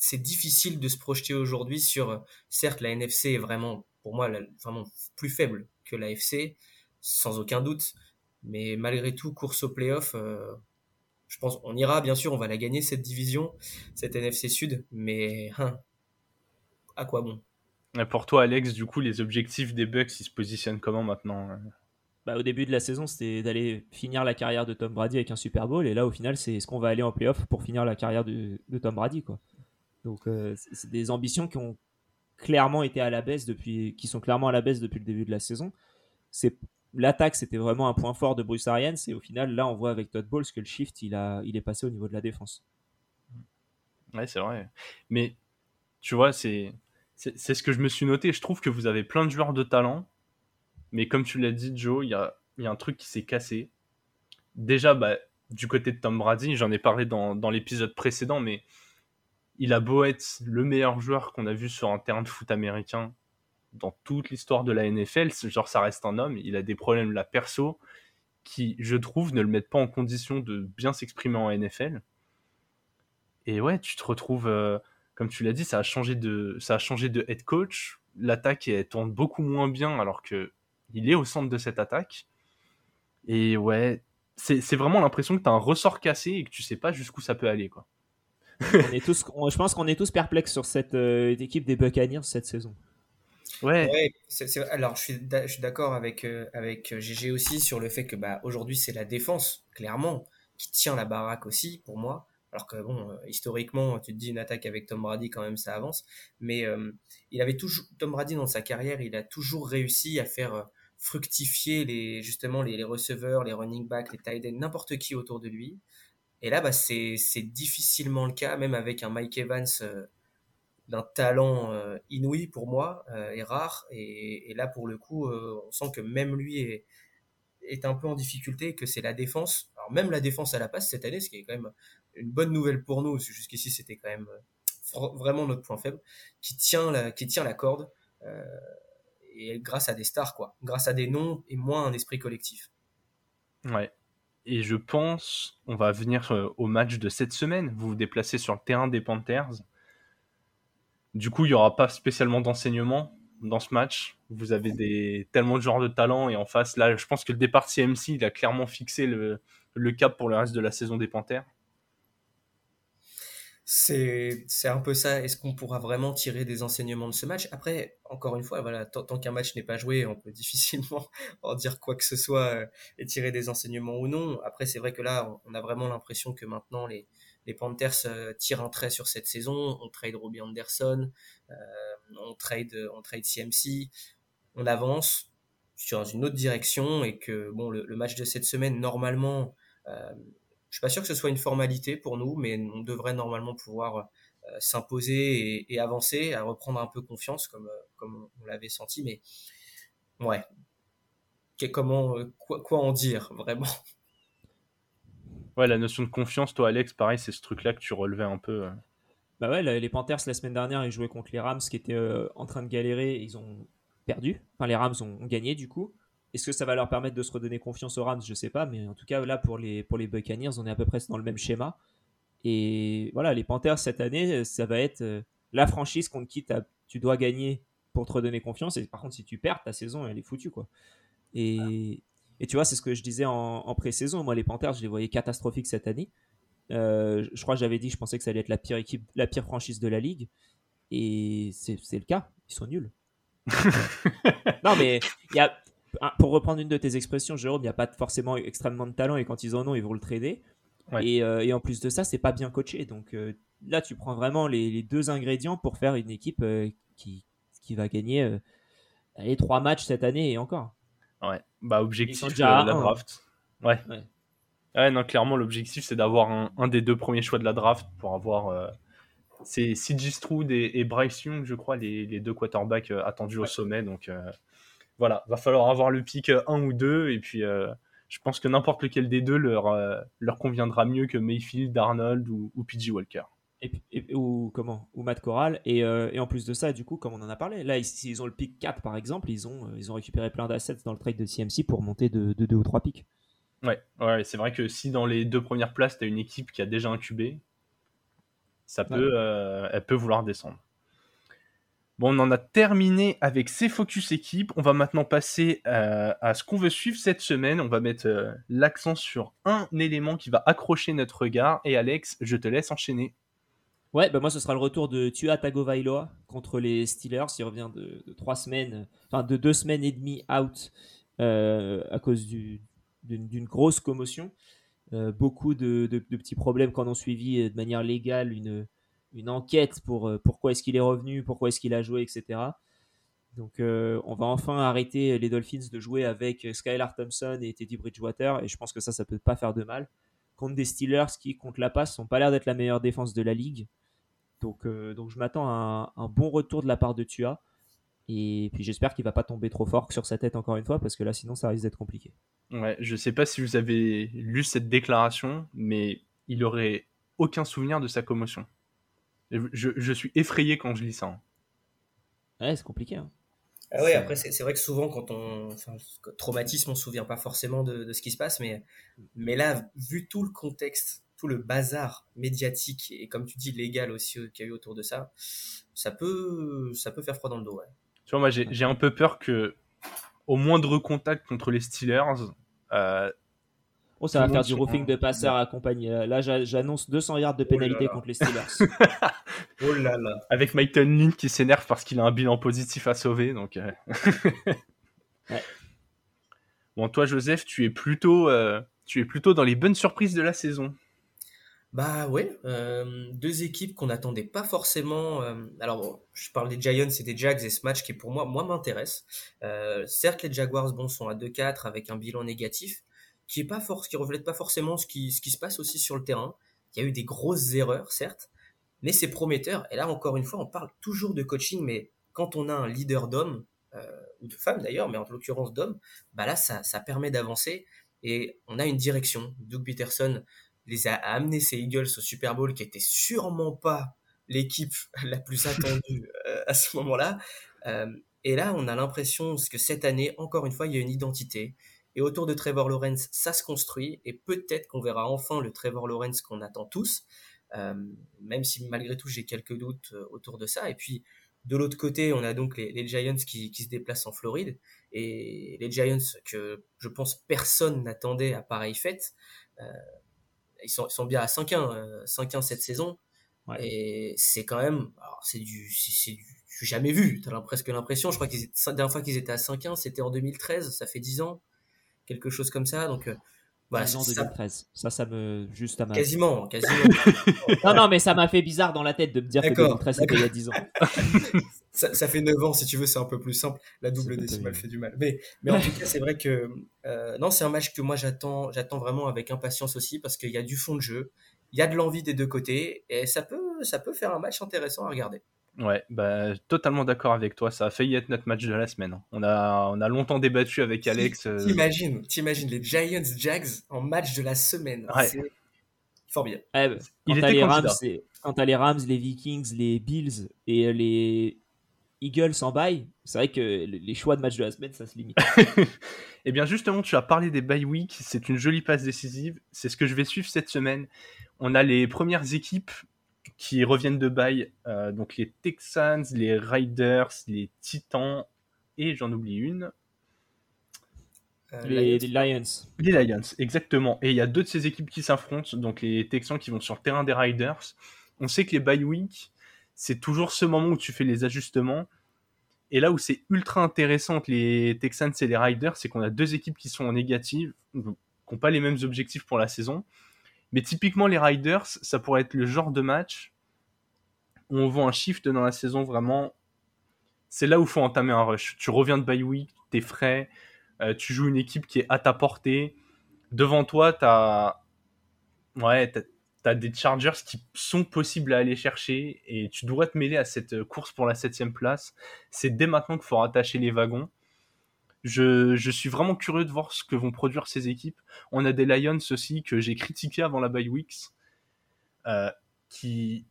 c'est difficile de se projeter aujourd'hui sur, certes, la NFC est vraiment, pour moi, vraiment plus faible que la FC, sans aucun doute. Mais malgré tout, course au playoff, euh, je pense, on ira, bien sûr, on va la gagner, cette division, cette NFC Sud, mais hein, à quoi bon? Pour toi, Alex, du coup, les objectifs des Bucks, ils se positionnent comment maintenant? Bah, au début de la saison, c'était d'aller finir la carrière de Tom Brady avec un Super Bowl. Et là, au final, c'est est-ce qu'on va aller en playoff pour finir la carrière de, de Tom Brady quoi? Donc euh, c'est des ambitions qui ont clairement été à la baisse depuis, qui sont clairement à la baisse depuis le début de la saison. C'est l'attaque, c'était vraiment un point fort de Bruce Arians et au final, là, on voit avec Todd Bowles que le shift, il a, il est passé au niveau de la défense. Ouais, c'est vrai. Mais tu vois, c'est c'est ce que je me suis noté. Je trouve que vous avez plein de joueurs de talent, mais comme tu l'as dit, Joe, il y a, y a, un truc qui s'est cassé. Déjà, bah, du côté de Tom Brady, j'en ai parlé dans, dans l'épisode précédent, mais il a beau être le meilleur joueur qu'on a vu sur un terrain de foot américain dans toute l'histoire de la NFL, genre ça reste un homme, il a des problèmes là perso qui, je trouve, ne le mettent pas en condition de bien s'exprimer en NFL. Et ouais, tu te retrouves, euh, comme tu l'as dit, ça a changé de, ça a changé de head coach. L'attaque tourne beaucoup moins bien, alors que il est au centre de cette attaque. Et ouais, c'est vraiment l'impression que tu as un ressort cassé et que tu sais pas jusqu'où ça peut aller. Quoi. on est tous, je pense qu'on est tous perplexes sur cette euh, équipe des Buccaneers cette saison. Ouais. alors je suis d'accord avec, euh, avec GG aussi sur le fait que bah, aujourd'hui c'est la défense, clairement, qui tient la baraque aussi pour moi. Alors que bon, euh, historiquement, tu te dis une attaque avec Tom Brady quand même ça avance. Mais il avait toujours Tom Brady dans sa carrière, il a toujours réussi à faire fructifier les, justement les, receveurs, les running backs, les tight ends, n'importe qui autour de lui. Et là, bah, c'est difficilement le cas, même avec un Mike Evans euh, d'un talent euh, inouï pour moi, euh, et rare. Et, là, pour le coup, on sent que même lui est, un peu en difficulté, que c'est la défense. Alors même la défense à la passe cette année, ce qui est quand même une bonne nouvelle pour nous, jusqu'ici c'était quand même vraiment notre point faible, qui tient la, qui tient la corde et grâce à des stars, quoi. Grâce à des noms et moins un esprit collectif. Ouais. Et je pense, on va venir euh, au match de cette semaine. Vous vous déplacez sur le terrain des Panthers. Du coup, il n'y aura pas spécialement d'enseignement dans ce match. Vous avez tellement de genres de talent et en face, là, je pense que le départ de CMC, il a clairement fixé le cap pour le reste de la saison des Panthers c'est un peu ça. Est-ce qu'on pourra vraiment tirer des enseignements de ce match? Après, encore une fois, voilà, tant, qu'un match n'est pas joué, on peut difficilement en dire quoi que ce soit euh, et tirer des enseignements ou non. Après, c'est vrai que là, on, a vraiment l'impression que maintenant les les Panthers euh, tirent un trait sur cette saison. On trade Robbie Anderson, euh, on trade on trade CMC, on avance sur une autre direction et que bon, le, match de cette semaine normalement je suis pas sûr que ce soit une formalité pour nous, mais on devrait normalement pouvoir euh, s'imposer et, avancer, à reprendre un peu confiance comme, euh, comme on l'avait senti. Mais ouais, comment, euh, quoi, quoi en dire vraiment? Ouais, la notion de confiance, toi Alex, pareil, c'est ce truc-là que tu relevais un peu. Bah ouais, les Panthers la semaine dernière, ils jouaient contre les Rams qui étaient en train de galérer, ils ont perdu. Enfin, les Rams ont gagné du coup. Est-ce que ça va leur permettre de se redonner confiance aux Rams? Je sais pas, mais en tout cas, là, pour les, pour les Buccaneers, on est à peu près dans le même schéma. Et voilà, les Panthers, cette année, ça va être euh, la franchise contre qui tu dois gagner pour te redonner confiance. Et par contre, si tu perds, ta saison, elle est foutue. Quoi. Et, et tu vois, c'est ce que je disais en, pré-saison. Moi, les Panthers, je les voyais catastrophiques cette année. Euh, je crois que j'avais dit que je pensais que ça allait être la pire équipe, la pire franchise de la ligue. Et c'est le cas. Ils sont nuls. non, mais il y a, pour reprendre une de tes expressions, Jérôme, il n'y a pas forcément extrêmement de talent et quand ils en ont, ils vont le trader. Et, euh, et, en plus de ça, c'est pas bien coaché. Donc euh, là, tu prends vraiment les, deux ingrédients pour faire une équipe euh, qui, qui va gagner les trois matchs cette année et encore. Ouais, bah objectif de la draft. Ouais. ouais. non, clairement, l'objectif c'est d'avoir un, un, des deux premiers choix de la draft pour avoir. c'est Stroud et, et, Bryce Young, je crois, les, les deux quarterbacks attendus au sommet. Donc voilà, va falloir avoir le pic 1 ou 2 et puis euh, je pense que n'importe lequel des deux leur, euh, leur conviendra mieux que Mayfield, Darnold ou, ou PG Walker. Et, ou comment ou Matt Corral euh, et, en plus de ça du coup comme on en a parlé là ils, ont le pic 4 par exemple ils ont ils ont récupéré plein d'assets dans le trade de CMC pour monter de 2 ou 3 pics. Ouais, ouais c'est vrai que si dans les deux premières places tu as une équipe qui a déjà incubé ça peut elle peut vouloir descendre Bon, on en a terminé avec ces focus équipes. On va maintenant passer euh, à ce qu'on veut suivre cette semaine. On va mettre euh, l'accent sur un élément qui va accrocher notre regard. Et Alex, je te laisse enchaîner. Ouais, bah moi ce sera le retour de Tua Tagovailoa contre les Steelers. Il revient de, trois semaines, enfin de deux semaines et demie out euh, à cause d'une grosse commotion. beaucoup de, petits problèmes qu'on ont suivi de manière légale une une enquête pour euh, pourquoi est-ce qu'il est revenu, pourquoi est-ce qu'il a joué, etc. Donc euh, on va enfin arrêter les Dolphins de jouer avec Skylar Thompson et Teddy Bridgewater et je pense que ça, ça peut pas faire de mal. Contre des Steelers qui, contre la passe, n'ont pas l'air d'être la meilleure défense de la ligue. Donc, euh, donc je m'attends à un, bon retour de la part de Tua. Et puis j'espère qu'il va pas tomber trop fort sur sa tête encore une fois parce que là sinon ça risque d'être compliqué. Ouais, je sais pas si vous avez lu cette déclaration, mais il aurait aucun souvenir de sa commotion. Je, suis effrayé quand je lis ça. Hein. Ouais, c'est compliqué. Hein. Ah ouais, après, c'est vrai que souvent, quand on. Enfin, traumatisme, on se souvient pas forcément de, ce qui se passe, mais, mais là, vu tout le contexte, tout le bazar médiatique et, comme tu dis, légal aussi euh, qu'il y a eu autour de ça, ça peut, ça peut faire froid dans le dos. Ouais. Tu vois, moi, j'ai un peu peur que, au moindre contact contre les Steelers, euh, Oh, ça va faire du roofing de passeurs à compagnie. Euh, Là, j'a- j'annonce 200 yards de pénalité là là. contre les Steelers. Oh là là. avec Mike Tomlin qui s'énerve parce qu'il a un bilan positif à sauver. Donc, euh. Ouais. Bon, toi, Joseph, tu es plutôt, euh, tu es plutôt dans les bonnes surprises de la saison. Bah ouais, euh, deux équipes qu'on n'attendait pas forcément. euh, alors bon, je parle des Giants et des Jags et ce match qui pour moi, moi m'intéresse. Euh, certes, les Jaguars bon sont à 2-4 avec un bilan négatif qui est pas force, qui reflète pas forcément ce qui ce qui se passe aussi sur le terrain. Il y a eu des grosses erreurs, certes, mais c'est prometteur. Et là encore une fois, on parle toujours de coaching, mais quand on a un leader d'hommes euh, ou de femmes d'ailleurs, mais en l'occurrence d'hommes, bah là ça ça permet d'avancer et on a une direction. Doug Peterson les a amené ces Eagles au Super Bowl qui était sûrement pas l'équipe la plus attendue euh, à ce moment-là. Euh, et là, on a l'impression que cette année, encore une fois, il y a une identité. Et autour de Trevor Lawrence, ça se construit. Et peut-être qu'on verra enfin le Trevor Lawrence qu'on attend tous. Euh, même si malgré tout, j'ai quelques doutes euh, autour de ça. Et puis, de l'autre côté, on a donc les, les Giants qui, qui se déplacent en Floride. Et les Giants que je pense personne n'attendait à pareille fête. Euh, ils sont, ils sont bien à 5-1, euh, 5-1 cette saison. Ouais. Et c'est quand même, c'est du, c'est jamais vu. T'as presque l'impression, je crois étaient, la dernière fois qu'ils étaient à 5-1, c'était en 2013, ça fait 10 ans, quelque chose comme ça. Donc, euh, voilà, 10 ans ça- 2013. Ça, ça me. Juste à ma. quasiment, quasiment. Non, non, mais ça m'a fait bizarre dans la tête de me dire que D'accord, 2013 c'était il y a 10 ans. ça, ça fait 9 ans, si tu veux, c'est un peu plus simple. La double décimale fait du mal. Mais, mais en tout cas, c'est vrai que euh, non, c'est un match que moi j'attends, j'attends vraiment avec impatience aussi parce qu'il y a du fond de jeu, il y a de l'envie des deux côtés et ça peut, ça peut faire un match intéressant à regarder. Ouais, bah, totalement d'accord avec toi. Ça a failli être notre match de la semaine. hein. On a, on a longtemps débattu avec Alex. euh, T'imagines, t'imagines les Giants Jags en match de la semaine. Ouais. C'est fort bien. Eh, bah, Il quand t'as les les Rams, les Vikings, les Bills et euh, les Eagles en bail, c'est vrai que le- les choix de match de la semaine, ça se limite. Eh bien, justement, tu as parlé des bye week. C'est une jolie passe décisive. C'est ce que je vais suivre cette semaine. On a les premières équipes qui reviennent de bye. euh, donc, les Texans, les Riders, les Titans. Et j'en oublie une. Euh, les, Lions. les Lions. Les Lions, exactement. Et il y a deux de ces équipes qui s'affrontent. Donc, les Texans qui vont sur le terrain des Riders. On sait que les bye week, c'est toujours ce moment où tu fais les ajustements. Et là où c'est ultra intéressant entre les Texans et les Riders, c'est qu'on a deux équipes qui sont en négative, qui n'ont pas les mêmes objectifs pour la saison. Mais typiquement, les Riders, ça pourrait être le genre de match où on voit un shift dans la saison vraiment. C'est là où il faut entamer un rush. Tu reviens de bye week, t'es frais, euh, tu joues une équipe qui est à ta portée. Devant toi, t'as ouais, t'as, des Chargers qui sont possibles à aller chercher et tu dois te mêler à cette course pour la septième place. C'est dès maintenant qu'il faut rattacher les wagons. Je, suis vraiment curieux de voir ce que vont produire ces équipes. On a des Lions aussi que j'ai critiqué avant la bye weeks, euh, qui,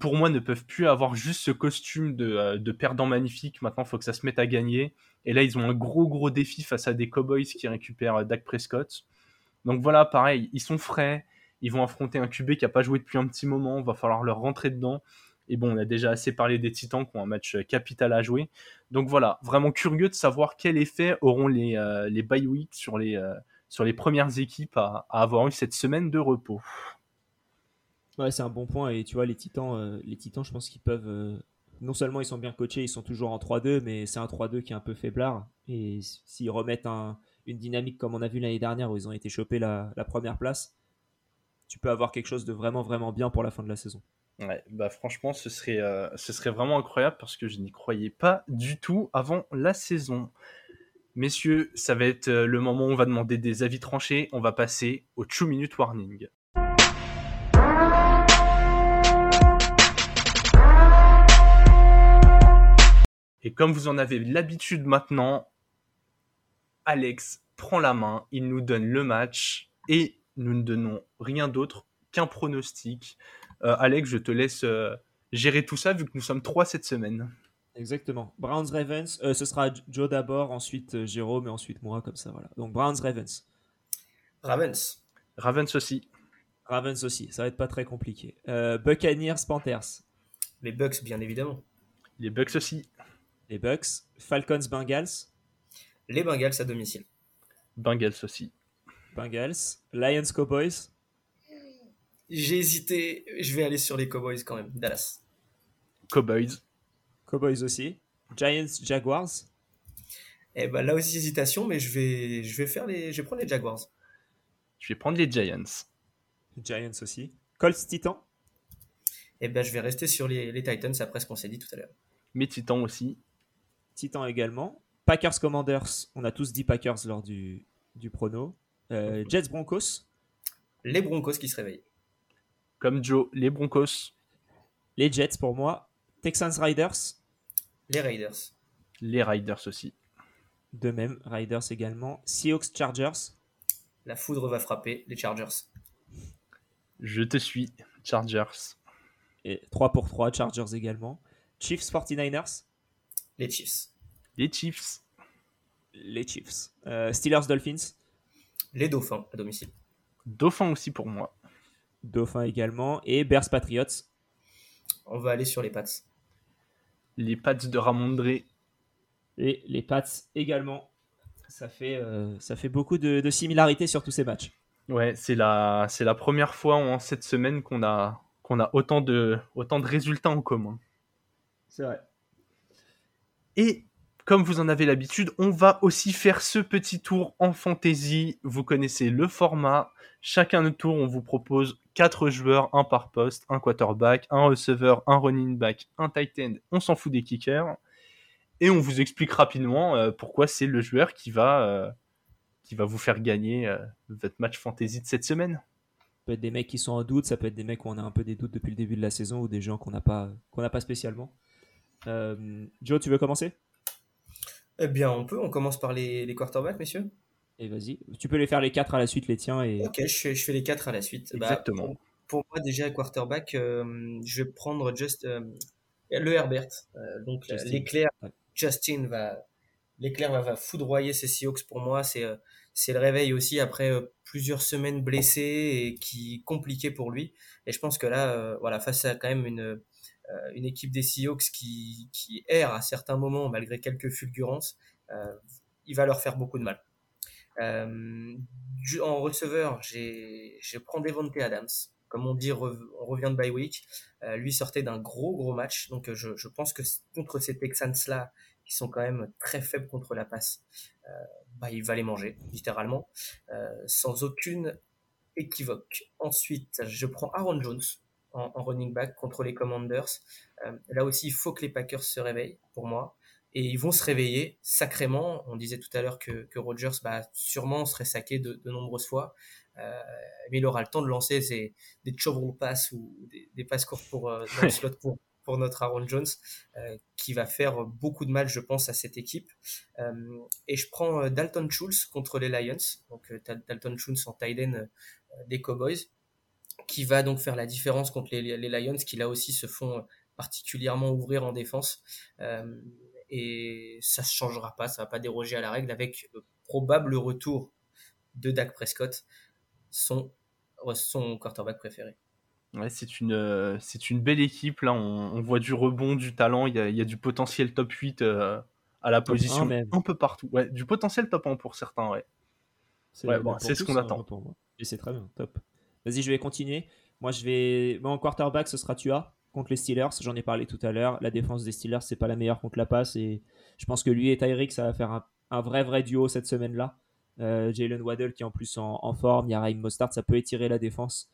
pour moi ne peuvent plus avoir juste ce costume de, euh, perdant magnifique. Maintenant, il faut que ça se mette à gagner. Et là, ils ont un gros gros défi face à des Cowboys qui récupèrent euh, Dak Prescott. Donc voilà, pareil, ils sont frais. Ils vont affronter un QB qui n'a pas joué depuis un petit moment. Va falloir leur rentrer dedans. Et bon, on a déjà assez parlé des Titans qui ont un match euh, capital à jouer. Donc voilà, vraiment curieux de savoir quel effet auront les, euh, bye weeks sur les, euh, premières équipes à, avoir eu cette semaine de repos. Ouais, c'est un bon point. Et tu vois, les Titans, euh, les Titans je pense qu'ils peuvent. non seulement ils sont bien coachés, ils sont toujours en 3-2, mais c'est un 3-2 qui est un peu faiblard. Et s'ils remettent un- une dynamique comme on a vu l'année dernière où ils ont été chopés la première place, tu peux avoir quelque chose de vraiment, vraiment bien pour la fin de la saison. Ouais, bah franchement, ce serait, euh, ce serait vraiment incroyable parce que je n'y croyais pas du tout avant la saison. Messieurs, ça va être euh, le moment où on va demander des avis tranchés. On va passer au 2 minute warning. Et comme vous en avez l'habitude maintenant, Alex prend la main, il nous donne le match et nous ne donnons rien d'autre qu'un pronostic. Euh, Alex, je te laisse euh, gérer tout ça vu que nous sommes trois cette semaine. Exactement. Browns Ravens, euh, ce sera Joe d'abord, ensuite euh, Jérôme et ensuite moi, comme ça, voilà. Donc Browns Ravens. Ravens. Ravens aussi. Ravens aussi, ça va être pas très compliqué. Euh, Buccaneers Panthers. Les Bucks, bien évidemment. Les Bucks aussi. Les Bucks. Falcons Bengals. Les Bengals à domicile. Bengals aussi. Bengals. Lions Cowboys. J'ai hésité, je vais aller sur les Cowboys quand même. Dallas. Cowboys. Cowboys aussi. Giants Jaguars. Eh ben là aussi hésitation, mais je vais, je vais faire les, je vais prendre les Jaguars. Je vais prendre les Giants. Giants aussi. Colts Titans. Eh ben je vais rester sur les, les Titans après ce qu'on s'est dit tout à l'heure. Mes Titans aussi. Titans également. Packers Commanders. On a tous dit Packers lors du, du prono. Euh, Jets Broncos. Les Broncos qui se réveillent. Comme Joe, les Broncos. Les Jets pour moi. Texans Riders. Les Raiders. Les Riders aussi. De même, Riders également. Seahawks Chargers. La foudre va frapper les Chargers. Je te suis. Chargers. Et 3 pour 3, Chargers également. Chiefs 49ers. Les Chiefs. Les Chiefs. Les Chiefs. Euh, Steelers Dolphins. Les Dauphins à domicile. Dauphin aussi pour moi. Dauphin également. Et Bears Patriots. On va aller sur les Pats. Les Pats de Ramondré. Et les Pats également. Ça fait, euh, ça fait beaucoup de, de similarités sur tous ces matchs. Ouais, c'est la, c'est la première fois en cette semaine qu'on a, qu'on a autant de, autant de résultats en commun. C'est vrai. Et comme vous en avez l'habitude, on va aussi faire ce petit tour en fantasy. Vous connaissez le format. Chacun notre tour, on vous propose 4 joueurs, un par poste, un quarterback, un receveur, un running back, un tight end. On s'en fout des kickers. Et on vous explique rapidement euh, pourquoi c'est le joueur qui va, euh, qui va vous faire gagner euh, votre match fantasy de cette semaine. Ça peut être des mecs qui sont en doute, ça peut être des mecs où on a un peu des doutes depuis le début de la saison ou des gens qu'on n'a pas, qu'on n'a pas spécialement. Euh, Joe, tu veux commencer? Eh bien, on peut. On commence par les, les quarterbacks, messieurs. Et vas-y. Tu peux les faire les quatre à la suite, les tiens. Et... Ok, je fais, je fais les quatre à la suite. Bah, Exactement. pour, pour moi, déjà, quarterback, euh, je vais prendre just, euh, le Herbert. Euh, donc, Justin. l'éclair, Ouais. Justin va, l'éclair va, va foudroyer ces Seahawks pour moi. C'est, euh, c'est le réveil aussi après euh, plusieurs semaines blessé et qui compliqué pour lui. Et je pense que là, euh, voilà, face à quand même une, euh, une équipe des Seahawks qui, qui erre à certains moments malgré quelques fulgurances, euh, il va leur faire beaucoup de mal. Euh, du- en receveur, je prends Devontae Adams. Comme on dit, on revient de bye week. Euh, lui sortait d'un gros gros match, donc euh, je, je pense que contre ces Texans là, qui sont quand même très faibles contre la passe, euh, bah, il va les manger littéralement, euh, sans aucune équivoque. Ensuite, je prends Aaron Jones en, en running back contre les Commanders. Euh, là aussi, il faut que les Packers se réveillent pour moi. Et ils vont se réveiller sacrément. On disait tout à l'heure que, que Rodgers, bah, sûrement, serait saqué de, de nombreuses fois. Euh, mais il aura le temps de lancer ses, des shovel pass ou des, des passes courtes pour, euh, dans le slot pour, pour notre Aaron Jones, euh, qui va faire beaucoup de mal, je pense, à cette équipe. Et je prends Dalton Schultz contre les Lions. Donc, Dal- Dalton Schultz en tight end des Cowboys, qui va donc faire la différence contre les, les Lions, qui là aussi se font particulièrement ouvrir en défense. Euh, et ça ne changera pas, ça va pas déroger à la règle avec le probable retour de Dak Prescott, son, son quarterback préféré. Ouais, c'est une, euh, c'est une belle équipe. Là, on, on voit du rebond, du talent. Il y a, il y a du potentiel top 8 euh, à la Top position 1 même. un peu partout. Ouais, du potentiel top 1 pour certains, ouais. C'est Ouais, bon, ce qu'on hein, attend. pour moi. Et c'est très bien, top. Vas-y, je vais continuer. Moi, je vais. Moi, en quarterback, ce sera Tua contre les Steelers. J'en ai parlé tout à l'heure. La défense des Steelers, c'est pas la meilleure contre la passe. Et je pense que lui et Tyreek, ça va faire un, vrai, vrai duo cette semaine-là. Euh, Jalen Waddle qui est en plus en, forme. Il y a Raheem Mostard, ça peut étirer la défense.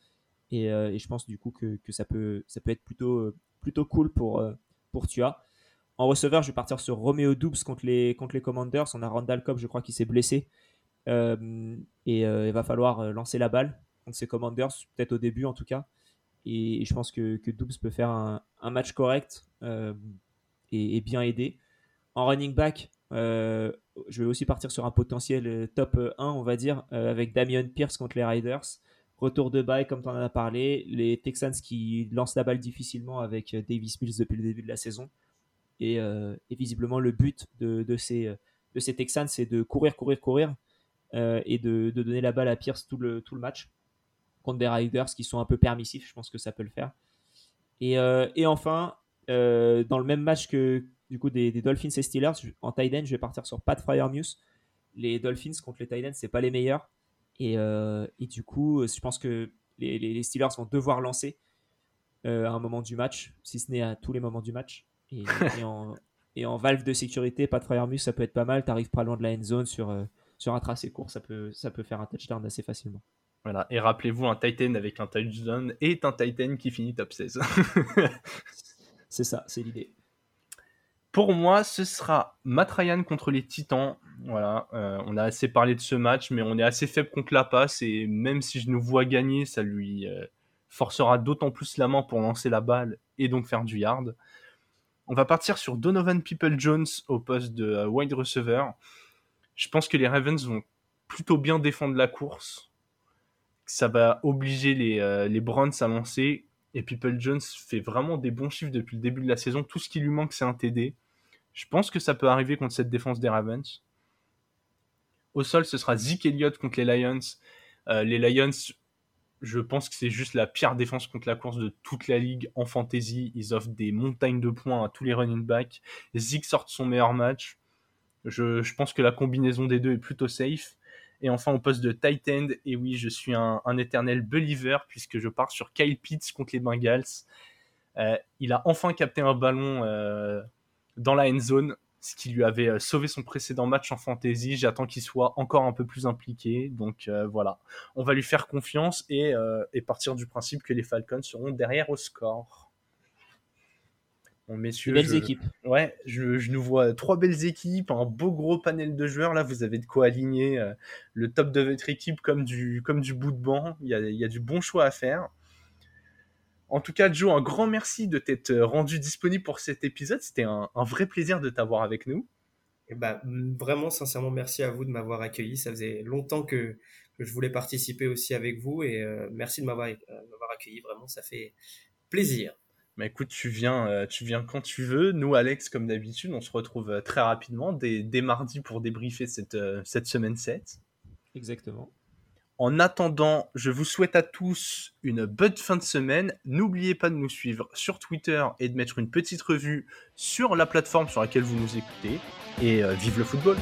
Et, euh, je pense du coup que, ça, peut, ça peut être plutôt, euh, plutôt cool pour, pour Tua. En receveur, je vais partir sur Romeo Doubs contre les, contre les Commanders. On a Randall Cobb, je crois, qui s'est blessé. Et il va falloir lancer la balle contre ces Commanders, peut-être au début en tout cas. Et, je pense que, que Doubs peut faire un, match correct euh, et, bien aider. En running back, euh, je vais aussi partir sur un potentiel euh, top 1, on va dire, avec Damian Pierce contre les Riders. Retour de bail, comme tu en as parlé. Les Texans qui lancent la balle difficilement avec Davis Mills depuis le début de la saison. Et, visiblement, le but de, ces, Texans, c'est de courir, courir, courir et de, donner la balle à Pierce tout le match contre des Riders qui sont un peu permissifs. Je pense que ça peut le faire. Et, euh, et enfin, euh, dans le même match que du coup des, des Dolphins et Steelers, en tight end, je vais partir sur Pat Fryermuth les Dolphins contre les Titans, c'est pas les meilleurs. Et, et, du coup, je pense que les, les, Steelers vont devoir lancer à un moment du match, si ce n'est à tous les moments du match. Et, en, et en, valve de sécurité, de mus, ça peut être pas mal. Tu arrives pas loin de la end zone sur, sur un tracé court, ça peut, ça peut faire un touchdown assez facilement. Voilà, et rappelez-vous, un Titan avec un touchdown est un Titan qui finit top 16. c'est ça, c'est l'idée. Pour moi, ce sera Matt Ryan contre les Titans. Voilà, euh, on a assez parlé de ce match, mais on est assez faible contre la passe et même si je nous vois gagner, ça lui euh, forcera d'autant plus la main pour lancer la balle et donc faire du yard. On va partir sur Donovan People Jones au poste de euh, wide receiver. Je pense que les Ravens vont plutôt bien défendre la course ça va obliger les, euh, Browns à lancer. Et People Jones fait vraiment des bons chiffres depuis le début de la saison. Tout ce qui lui manque, c'est un TD. Je pense que ça peut arriver contre cette défense des Ravens. Au sol, ce sera Zeke Elliott contre les Lions. Euh, les Lions, je pense que c'est juste la pire défense contre la course de toute la ligue en fantasy. Ils offrent des montagnes de points à tous les running backs. Zeke sort son meilleur match. Je, pense que la combinaison des deux est plutôt safe. Et enfin, au poste de tight end, et oui, je suis un, éternel believer puisque je pars sur Kyle Pitts contre les Bengals. Euh, il a enfin capté un ballon euh, dans la end zone, ce qui lui avait euh, sauvé son précédent match en fantasy. J'attends qu'il soit encore un peu plus impliqué. Donc voilà, on va lui faire confiance et, et partir du principe que les Falcons seront derrière au score messieurs, belles équipes. Ouais, je, nous vois trois belles équipes, un beau gros panel de joueurs. Là, vous avez de quoi aligner euh, le top de votre équipe comme du, comme du bout de banc. Il y, a, il y a du bon choix à faire. En tout cas, Joe, un grand merci de t'être rendu disponible pour cet épisode. C'était un, vrai plaisir de t'avoir avec nous. Et eh bah, vraiment, sincèrement, merci à vous de m'avoir accueilli. Ça faisait longtemps que, que, je voulais participer aussi avec vous et euh, merci de m'avoir euh, accueilli. Vraiment, ça fait plaisir. Mais écoute, tu viens, euh, tu viens quand tu veux. Nous, Alex, comme d'habitude, on se retrouve euh, très rapidement dès, mardi pour débriefer cette, euh, cette semaine 7. Exactement. En attendant, je vous souhaite à tous une bonne fin de semaine. N'oubliez pas de nous suivre sur Twitter et de mettre une petite revue sur la plateforme sur laquelle vous nous écoutez. Et vive le football!